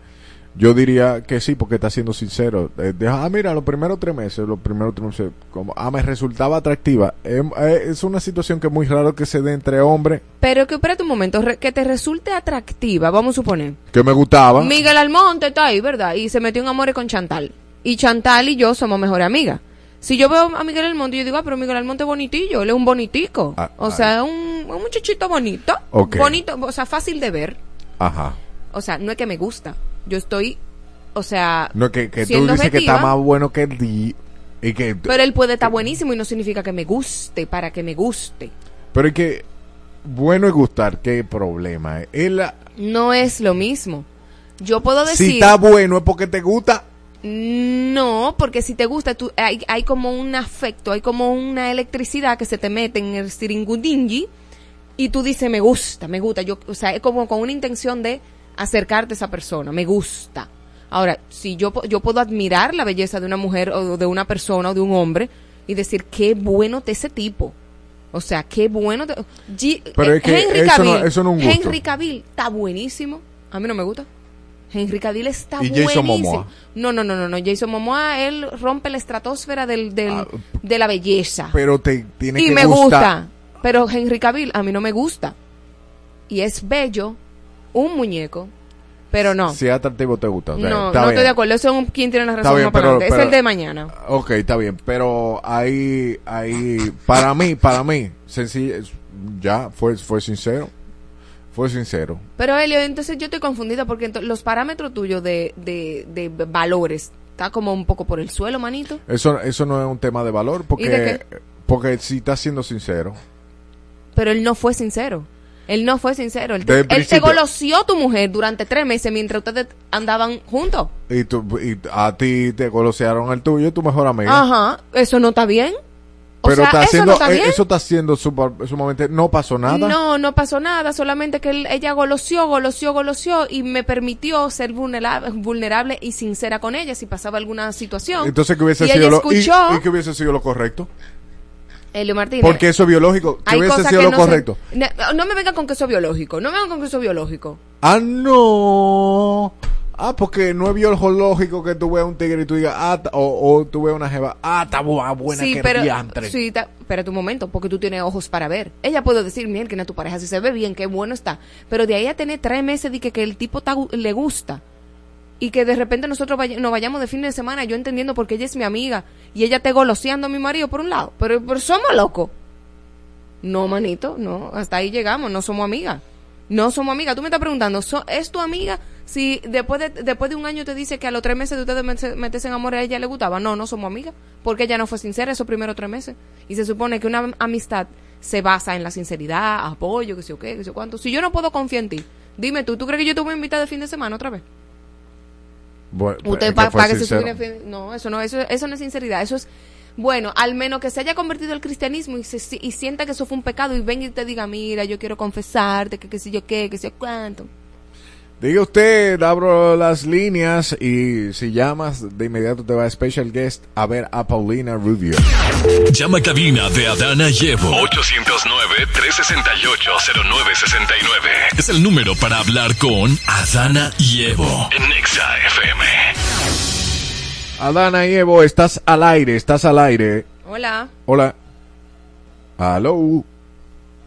Yo diría que sí, porque está siendo sincero. Eh, ah, mira, los primeros tres meses, los primeros tres meses, como, ah, me resultaba atractiva. Em, eh, es una situación que es muy raro que se dé entre hombres, Pero que espérate un momento, re- que te resulte atractiva, vamos a suponer. que me gustaba. Miguel Almonte está ahí, ¿verdad? Y se metió en amores con Chantal. Y Chantal y yo somos mejores amigas. Si yo veo a Miguel Almonte, yo digo, ah, pero Miguel Almonte es bonitillo, él es un bonitico. Ah, o sea, es un, un muchachito bonito. Bonito, o sea, fácil de ver. Ajá. O sea, no es que me gusta. Yo estoy, o sea, No, que, que tú dices que está objetiva, más bueno que el di y que Pero él puede estar buenísimo y no significa que me guste, para que me guste. pero es que bueno es gustar qué problema él No es lo mismo. Yo puedo decir... si está bueno es porque te gusta No, porque si te gusta, tú, hay, hay como un afecto, hay como una electricidad que se te mete en el siringudingi y tú dices, me gusta, me gusta. Yo, o sea, es como con una intención de acercarte a esa persona, me gusta. Ahora, si yo, yo puedo admirar la belleza de una mujer o de una persona o de un hombre y decir, qué bueno te ese tipo. O sea, qué bueno. te- G- Pero eh, es que Henry eso no- Cavill, eso no es un gusto. Henry Cavill está buenísimo. A mí no me gusta. Henry Cavill está Y Jason buenísimo. Momoa. No, no, no, no, no. Jason Momoa, él rompe la estratosfera del, del- Ah, de la belleza. pero te tiene y que me gustar gusta. Pero Henry Cavill a mí no me gusta. Y es bello, un muñeco, pero no. si es atractivo te gusta o sea, no, está no bien. estoy de acuerdo. Eso es un, quien tiene la Está razón bien, pero- Es el de mañana. Ok, está bien, pero ahí, ahí, para mí, para mí, sencillo, ya, fue, fue sincero, fue sincero. Pero Elio, entonces yo estoy confundida porque los parámetros tuyos de, de, de valores está como un poco por el suelo, manito. Eso, eso no es un tema de valor, ¿Y porque, de porque si estás siendo sincero, Pero él no fue sincero. Él no fue sincero. Él te, él te goloseó tu mujer durante tres meses mientras ustedes andaban juntos. y, tú, y a ti te golosearon el tuyo, tu mejor amiga. Ajá. Eso no está bien. O pero sea, está eso haciendo, no está eh, eso está haciendo super- sumamente, no pasó nada. No, no pasó nada, solamente que él- ella goloseó, goloseó, goloseó y me permitió ser vulnerable, vulnerable y sincera con ella si pasaba alguna situación. Entonces, ¿qué hubiese y sido lo, y- y, qué hubiese sido lo correcto? Elio Martínez. Porque eso es biológico. ¿Qué hay hubiese sido que lo no correcto? Ne- No, me vengan con que eso es biológico, no me vengan con que eso es biológico. Ah, no. Ah, porque no es biológico que tú veas un tigre y tú digas, ah, o, o tú veas una jeva, ah, está bu- buena sí, que pero, diantre. sí, ta- espérate un momento, porque tú tienes ojos para ver. Ella puede decir, miren, que no tu pareja si se ve bien, qué bueno está. Pero de ahí a tener tres meses de que, que el tipo ta- le gusta y que de repente nosotros vaya- nos vayamos de fin de semana, yo entendiendo porque ella es mi amiga y ella te goloseando a mi marido por un lado, pero, pero somos locos. No, manito, no, hasta ahí llegamos, no somos amigas. No somos amigas. Tú me estás preguntando, ¿so- ¿es tu amiga si después de, después de un año te dice que a los tres meses de ustedes mete- meterse en amor a ella le gustaba? No, no somos amigas, porque ella no fue sincera esos primeros tres meses. Y se supone que una am- amistad se basa en la sinceridad, apoyo, que sé yo qué, que sé cuánto. Si yo no puedo confiar en ti, dime tú, ¿tú crees que yo te voy a invitar de fin de semana otra vez? Bueno, Usted es pa- que fin- No, eso no, eso, eso no es sinceridad. Eso es, bueno, al menos que se haya convertido al cristianismo y, se, y sienta que eso fue un pecado y venga y te diga, mira, yo quiero confesarte, que qué sé yo qué, que sé yo cuánto. Diga usted, abro las líneas y si llamas, de inmediato te va a Special Guest a ver a Paulina Rubio. Llama a cabina de Adana y Evo. 809-368-0969. Es el número para hablar con Adana y Evo. En Nexa FM. Adana y Evo, estás al aire, estás al aire. Hola. Hola. Aló.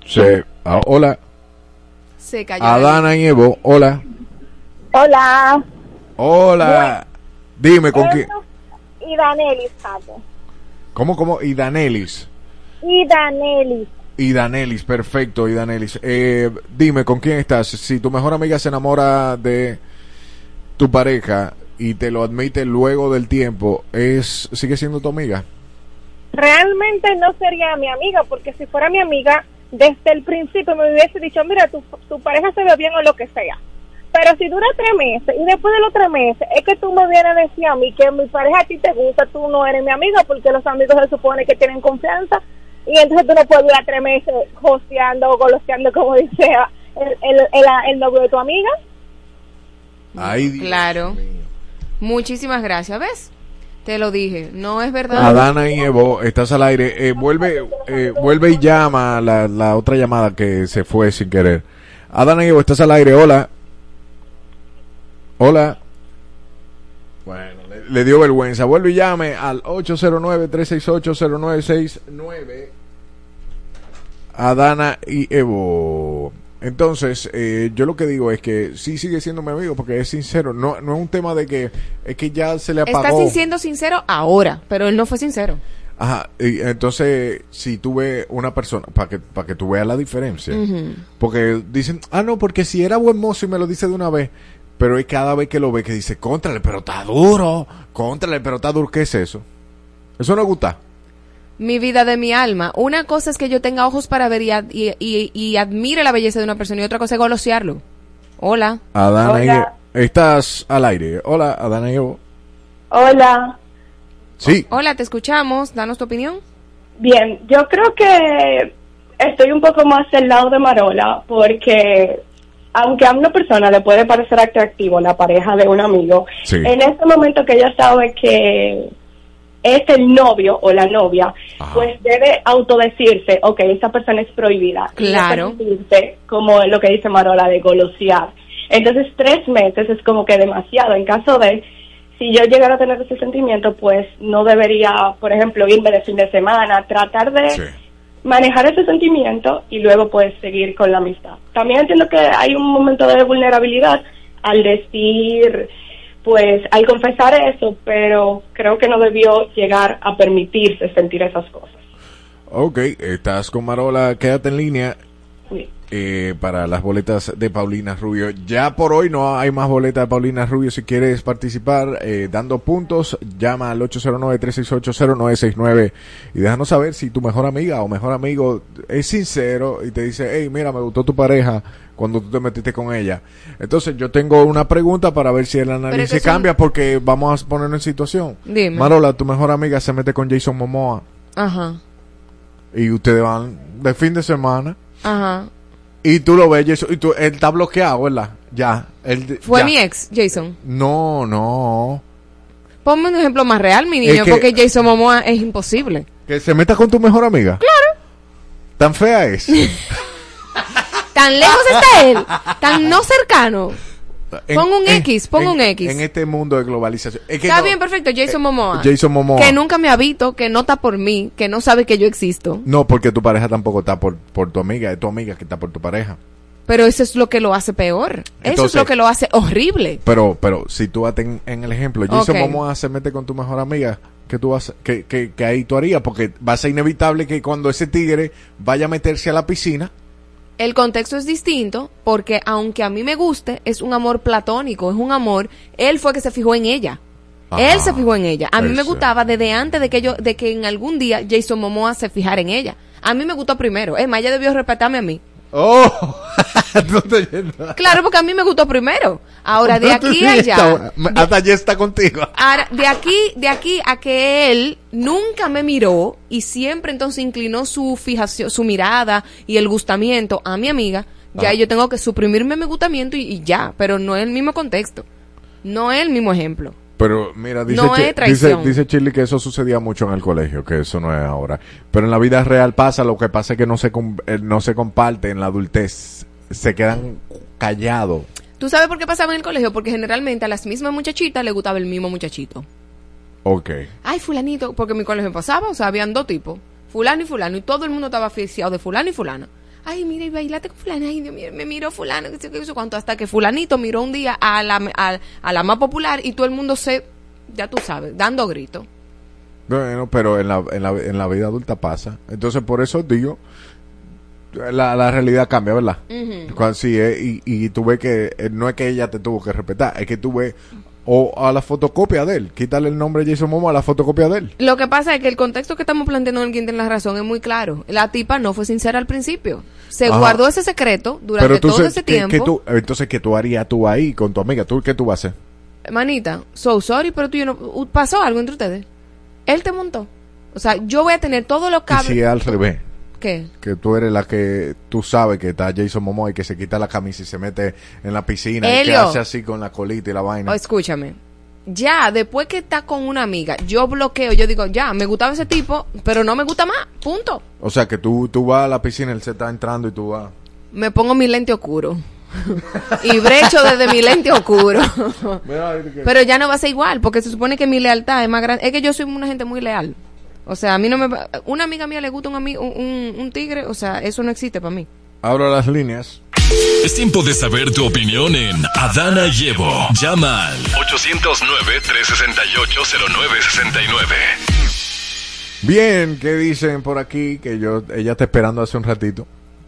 Se, ah, hola. Se cayó. Adana y Evo, hola. Hola. Dime con quién. Y Danelis, Paco. ¿Cómo, cómo? Y Danelis. Y Danelis. Y Danelis, perfecto, y Danelis. Eh, dime, ¿con quién estás? Si tu mejor amiga se enamora de tu pareja y te lo admite luego del tiempo, ¿es sigue siendo tu amiga? Realmente no sería mi amiga, porque si fuera mi amiga, desde el principio me hubiese dicho, mira, tu, tu pareja se ve bien o lo que sea. Pero si dura tres meses y después de los tres meses es que tú me vienes a decir a mí que mi pareja a ti te gusta, tú no eres mi amiga porque los amigos se supone que tienen confianza y entonces tú no puedes durar tres meses hosteando o goloseando como dice el, el, el, el novio de tu amiga. Ay, Dios Claro. mío. Muchísimas gracias, ¿ves? Te lo dije, no es verdad. Adana y Evo, estás al aire. Eh, vuelve, eh, vuelve y llama la, la otra llamada que se fue sin querer. Adana y Evo, estás al aire. Hola. Hola. Bueno, le, le dio vergüenza. Vuelve y llame al 809-368-0969. Adana y Evo. Entonces, eh, yo lo que digo es que sí sigue siendo mi amigo porque es sincero. No, no es un tema de que es que ya se le apagó. Estás siendo sincero ahora, pero él no fue sincero. Ajá, y entonces si tú ves una persona, para que, para que tú veas la diferencia, porque dicen, ah, no, porque si era buen mozo y me lo dice de una vez, pero es cada vez que lo ve que dice, contrale, pero está duro, contrale, pero está duro, ¿qué es eso? Eso no gusta. Mi vida de mi alma. Una cosa es que yo tenga ojos para ver y, ad- y, y- y admire la belleza de una persona y otra cosa es golosearlo. Hola. Adana y Hola. estás al aire. Hola, Adana y Evo. Hola. Sí, Hola, te escuchamos. Danos tu opinión. Bien, yo creo que estoy un poco más del lado de Marola porque aunque a una persona le puede parecer atractivo la pareja de un amigo, Sí. en ese momento que ella sabe que es el novio o la novia, Ajá. pues debe autodecirse, ok, esa persona es prohibida. Claro. como lo que dice Marola, de golosear. Entonces, tres meses es como que demasiado. En caso de, si yo llegara a tener ese sentimiento, pues no debería, por ejemplo, irme de fin de semana, tratar de sí. Manejar ese sentimiento y luego pues seguir con la amistad. También entiendo que hay un momento de vulnerabilidad al decir, pues al confesar eso, pero creo que no debió llegar a permitirse sentir esas cosas. Ok, estás con Marola, quédate en línea. Eh, para las boletas de Paulina Rubio. Ya por hoy no hay más boletas de Paulina Rubio. Si quieres participar eh, dando puntos, llama al 809-368-0969 y déjanos saber si tu mejor amiga o mejor amigo es sincero y te dice, hey, mira, me gustó tu pareja cuando tú te metiste con ella. Entonces yo tengo una pregunta para ver si el análisis son- cambia porque vamos a ponernos en situación. Dime. Marola, tu mejor amiga se mete con Jason Momoa Ajá. y ustedes van de fin de semana. Ajá. Y tú lo ves, Jason, y tú, él está bloqueado, ¿verdad? Ya. Él, Fue ya. mi ex, Jason. No, no. Ponme un ejemplo más real, mi niño, Es que- porque Jason Momoa es imposible. Que se meta con tu mejor amiga. Claro. Tan fea es. Tan lejos está él, tan no cercano. En- Pon un en- X, pon en- un X. En este mundo de globalización. Es que Está no- bien, perfecto, Jason Momoa. Jason Momoa. Que nunca me habito, que no está por mí, que no sabe que yo existo. No, porque tu pareja tampoco está por, por tu amiga. Es tu amiga que está por tu pareja. Pero eso es lo que lo hace peor. eso es Entonces- lo que lo hace horrible. Pero, pero, si tú vas en, en el ejemplo, Jason Ok. Momoa se mete con tu mejor amiga, ¿qué tú vas, que, que, que ahí tú harías? Porque va a ser inevitable que cuando ese tigre vaya a meterse a la piscina, El contexto es distinto porque aunque a mí me guste, es un amor platónico, es un amor, él fue que se fijó en ella. Ajá. Él se fijó en ella. A mí me gustaba desde antes de que yo, de que en algún día Jason Momoa se fijara en ella. A mí me gustó primero. Es más, ella debió respetarme a mí. ¡Oh! No. Claro, porque a mí me gustó primero. Ahora, de aquí a allá. Hasta ya está contigo. Ahora, de aquí, de aquí a que él nunca me miró y siempre entonces inclinó su fijación, su mirada y el gustamiento a mi amiga, ya Ah. yo tengo que suprimirme mi gustamiento y, y ya, pero no es el mismo contexto. No es el mismo ejemplo. Pero mira, dice, No dice, dice Chile que eso sucedía mucho en el colegio, que eso no es ahora. Pero en la vida real pasa, lo que pasa es que no se, eh, no se comparte en la adultez. Se quedan callados. ¿Tú sabes por qué pasaba en el colegio? Porque generalmente a las mismas muchachitas le gustaba el mismo muchachito. Ok. Ay, fulanito, porque en mi colegio pasaba, o sea, habían dos tipos, fulano y fulano, y todo el mundo estaba aficiado de fulano y fulana. Ay, mira, y bailate con fulano, ay, Dios mío, me miró fulano, que sé qué, cuánto, hasta que fulanito miró un día a la, a, a la más popular y todo el mundo se, ya tú sabes, dando gritos. Bueno, pero en la, en la, en la vida adulta pasa. Entonces, por eso digo, la, la realidad cambia, ¿verdad? Cuando, sí, eh, y, y tú ves que eh, no es que ella te tuvo que respetar, es que tú ves o a la fotocopia de él, quítale el nombre de Jason Momoa a la fotocopia de él. Lo que pasa es que el contexto que estamos planteando en el Quien tiene la razón es muy claro. La tipa no fue sincera al principio. Se Ajá. guardó ese secreto durante Pero tú todo se- ese ¿qué- tiempo. tú- entonces, ¿qué tú harías tú ahí con tu amiga? ¿Tú qué tú vas a hacer? Manita, so sorry, pero tú y yo no, pasó algo entre ustedes. Él te montó. O sea, yo voy a tener todos los Y cables. si es al revés, ¿Qué? que tú eres la que tú sabes que está Jason Momoa y que se quita la camisa y se mete en la piscina y que hace así con la colita y la vaina. O escúchame. Ya, después que está con una amiga, yo bloqueo, yo digo, ya, me gustaba ese tipo, pero no me gusta más, punto. O sea, que tú, tú vas a la piscina, él se está entrando y tú vas... Me pongo mi lente oscuro. y brecho desde mi lente oscuro. pero ya no va a ser igual, porque se supone que mi lealtad es más grande. Es que yo soy una gente muy leal. O sea, a mí no me... va- Una amiga mía le gusta un, ami- un, un- un tigre, o sea, eso no existe para mí. Abro las líneas. Es tiempo de saber tu opinión en Adana y Evo. Llama al 809-368-0969. Bien, ¿qué dicen por aquí? Que yo, ella está esperando hace un ratito.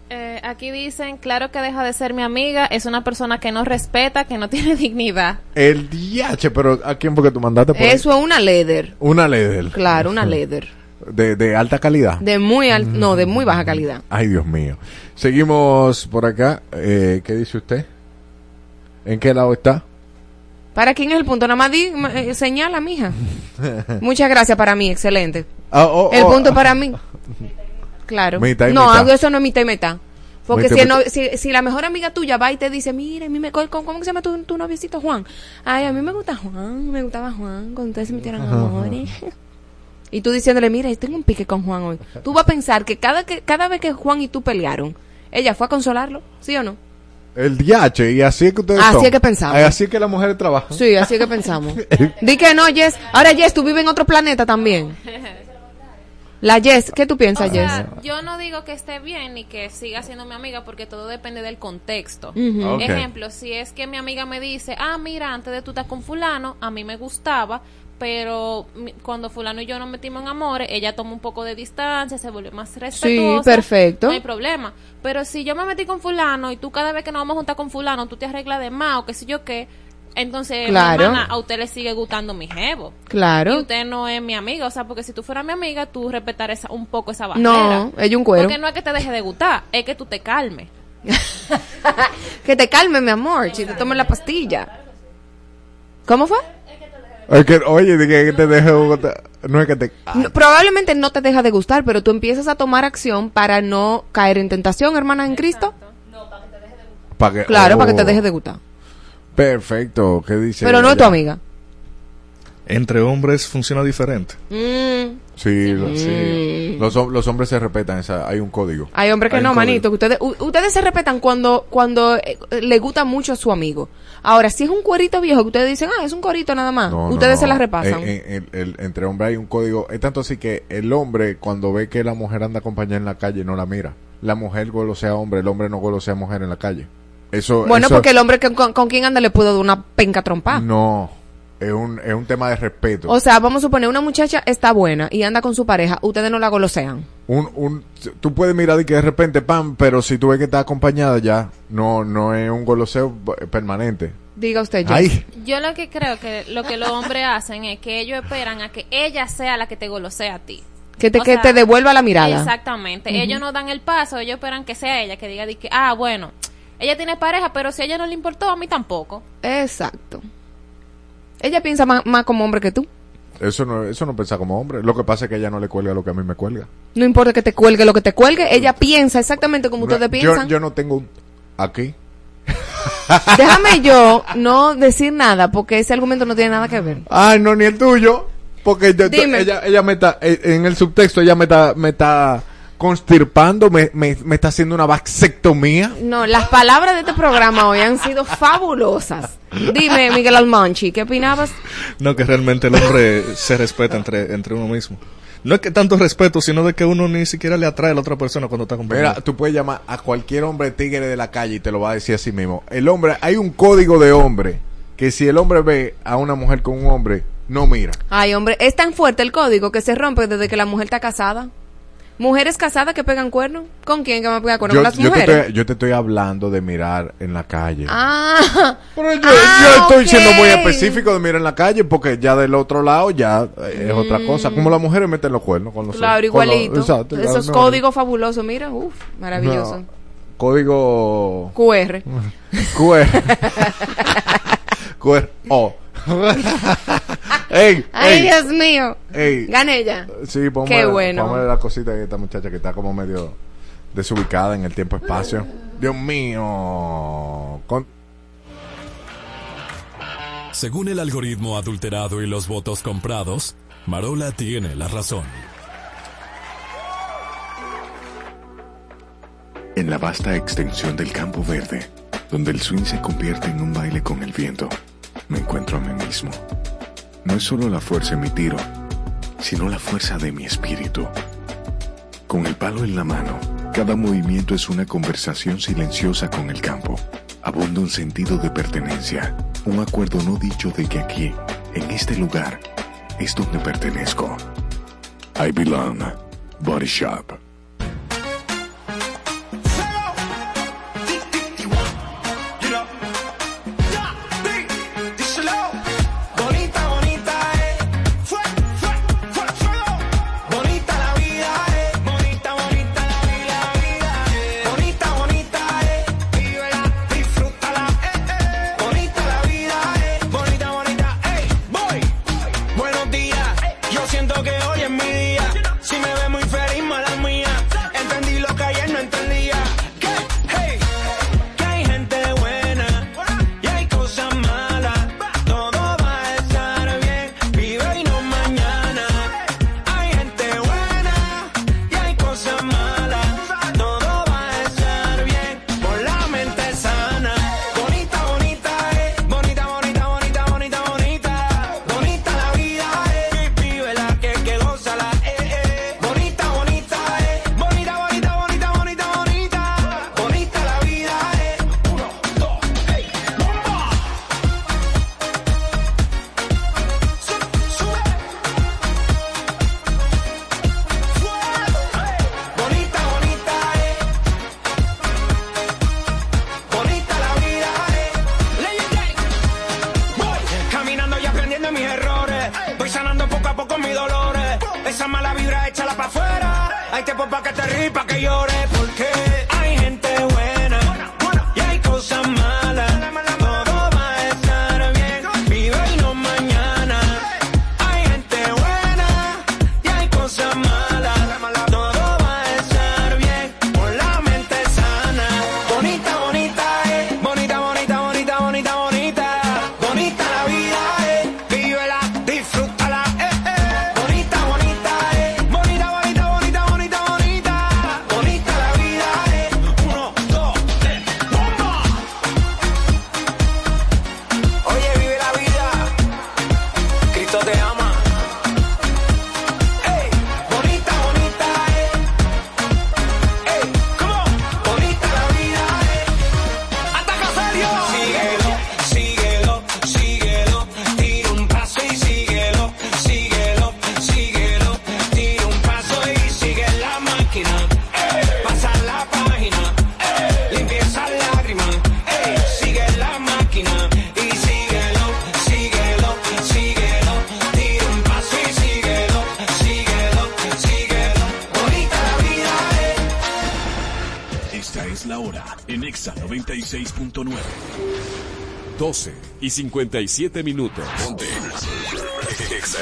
Eh, aquí dicen, claro que deja de ser mi amiga, es una persona que no respeta, que no tiene dignidad. El DH, pero ¿a quién fue que tú mandaste por ahí? Eso es una leather. Una Ledel. Claro, una leather. De, de alta calidad. De muy al- no, de muy baja calidad. Ay, Dios mío. Seguimos por acá. Eh, ¿Qué dice usted? ¿En qué lado está? ¿Para quién es el punto? Nada más di, eh, señala, mija. Muchas gracias para mí, excelente. Ah, oh, el oh, punto ah. para mí. Claro. Mitad y no, mitad. eso no es mitad y mitad. Porque si, no- si, si la mejor amiga tuya va y te dice, mire, a mí me, ¿cómo, cómo se llama tu, tu noviecito Juan? Ay, a mí me gusta Juan, me gustaba Juan, cuando ustedes se metieron amores. Y tú diciéndole, mira, tengo un pique con Juan hoy. Tú vas a pensar que cada, que cada vez que Juan y tú pelearon, ella fue a consolarlo, ¿sí o no? El DH, y así es que ustedes Así son. es que pensamos. Así es que las mujeres trabajan. Sí, así es que pensamos. Di que no, Jess. Ahora, Jess, tú vives en otro planeta también. La Jess, ¿qué tú piensas, O sea, Jess? yo no digo que esté bien ni que siga siendo mi amiga porque todo depende del contexto. Ok. Ejemplo, si es que mi amiga me dice, ah, mira, antes de tú estar con fulano, a mí me gustaba, pero cuando fulano y yo nos metimos en amores, ella tomó un poco de distancia, se volvió más respetuosa. perfecto. No hay problema. Pero si yo me metí con fulano y tú cada vez que nos vamos a juntar con fulano, tú te arreglas de más o qué sé yo qué, entonces, Claro. mi hermana, a usted le sigue gustando mi jevo. Claro. Y usted no es mi amiga, o sea, porque si tú fueras mi amiga, tú respetar esa, un poco esa barrera. No, ella un cuero. Porque no es que te deje de gustar, es que tú te calmes. Que te calme, mi amor, si te tomes la pastilla. ¿Cómo fue? Es que, oye, de que te deje. No es que te. No, probablemente no te deja de gustar, pero tú empiezas a tomar acción para no caer en tentación, hermana en Cristo. Pa' que- Claro, oh, para que te deje de gustar. Perfecto, ¿qué dice? Pero no es tu amiga. Entre hombres funciona diferente. Mm, Sí, sí. Los, hom- los hombres se respetan, esa, hay un código. Hay hombres que Hay no, manito. Que ustedes, ustedes se respetan cuando, cuando eh, le gusta mucho a su amigo. Ahora, si es un cuerito viejo que ustedes dicen, ah, es un cuerito nada más, No, ustedes no. se la repasan. Eh, eh, entre hombres hay un código. Es tanto así que el hombre, cuando ve que la mujer anda acompañada en la calle, no la mira. la mujer golosea hombre, el hombre no golosea mujer en la calle. Eso, Bueno, eso- porque el hombre que, con, con quien anda le pudo dar una penca trompa. No, es un, es un tema de respeto. O sea, vamos a suponer, una muchacha está buena y anda con su pareja, ustedes no la golosean. un, un, tú puedes mirar y que de repente, pam, pero si tú ves que está acompañada ya, no, no es un goloseo permanente. Diga usted, yo. Ay, Yo lo que creo que lo que los hombres hacen es que ellos esperan a que ella sea la que te golosea a ti. Que te, O que sea, te devuelva la mirada. Exactamente. Ellos no dan el paso, ellos esperan que sea ella, que diga di que, ah, bueno, ella tiene pareja, pero si a ella no le importó, a mí tampoco. Exacto. Ella piensa más, más como hombre que tú. eso no, eso no piensa como hombre. Lo que pasa es que ella no le cuelga lo que a mí me cuelga. No importa que te cuelgue lo que te cuelgue, ella piensa exactamente como ustedes yo, piensan. yo no tengo un aquí. Déjame yo no decir nada porque ese argumento no tiene nada que ver. Ay, no, ni el tuyo. Porque yo- Dime. ella, ella me está, eh, en el subtexto, ella me está, me está constirpando, me, me, me está haciendo una vasectomía. No, las palabras de este programa hoy han sido fabulosas. Dime, Miguel Almanchi, ¿qué opinabas? No, que realmente el hombre se respeta entre, entre uno mismo. No es que tanto respeto, sino de que uno ni siquiera le atrae a la otra persona cuando está Mira, acompañado. tú puedes llamar a cualquier hombre tigre de la calle y te lo va a decir así mismo. El hombre, hay un código de hombre que si el hombre ve a una mujer con un hombre, no mira. Ay, hombre, es tan fuerte el código que se rompe desde que la mujer está casada. Mujeres casadas que pegan cuernos. ¿Con quién que me pega cuernos? Yo, Con las yo te mujeres. estoy, yo te estoy hablando de mirar en la calle. Ah, Pero yo, Ah, yo estoy ok. siendo muy específico de mirar en la calle porque ya del otro lado ya eh, es otra cosa. Como las mujeres meten los cuernos con los Mm. claro, con los- igualito. exacto, Esos códigos fabulosos, mira, uff, maravilloso. no, código QR. QR. QR. Oh. ey, Ay, ey, Dios mío. ey. Gané ya. Sí, ponme, Qué bueno. ponme la cosita de esta muchacha que está como medio desubicada en el tiempo-espacio. Dios mío. Con- Según el algoritmo adulterado y los votos comprados, Marola tiene la razón. En la vasta extensión del campo verde, donde el swing se convierte en un baile con el viento, me encuentro a mí mismo. No es solo la fuerza en mi tiro, sino la fuerza de mi espíritu. Con el palo en la mano, cada movimiento es una conversación silenciosa con el campo. Abunda un sentido de pertenencia, un acuerdo no dicho de que aquí, en este lugar, es donde pertenezco. I belong. Body Shop. Y 57 minutos. Ponte. Exa.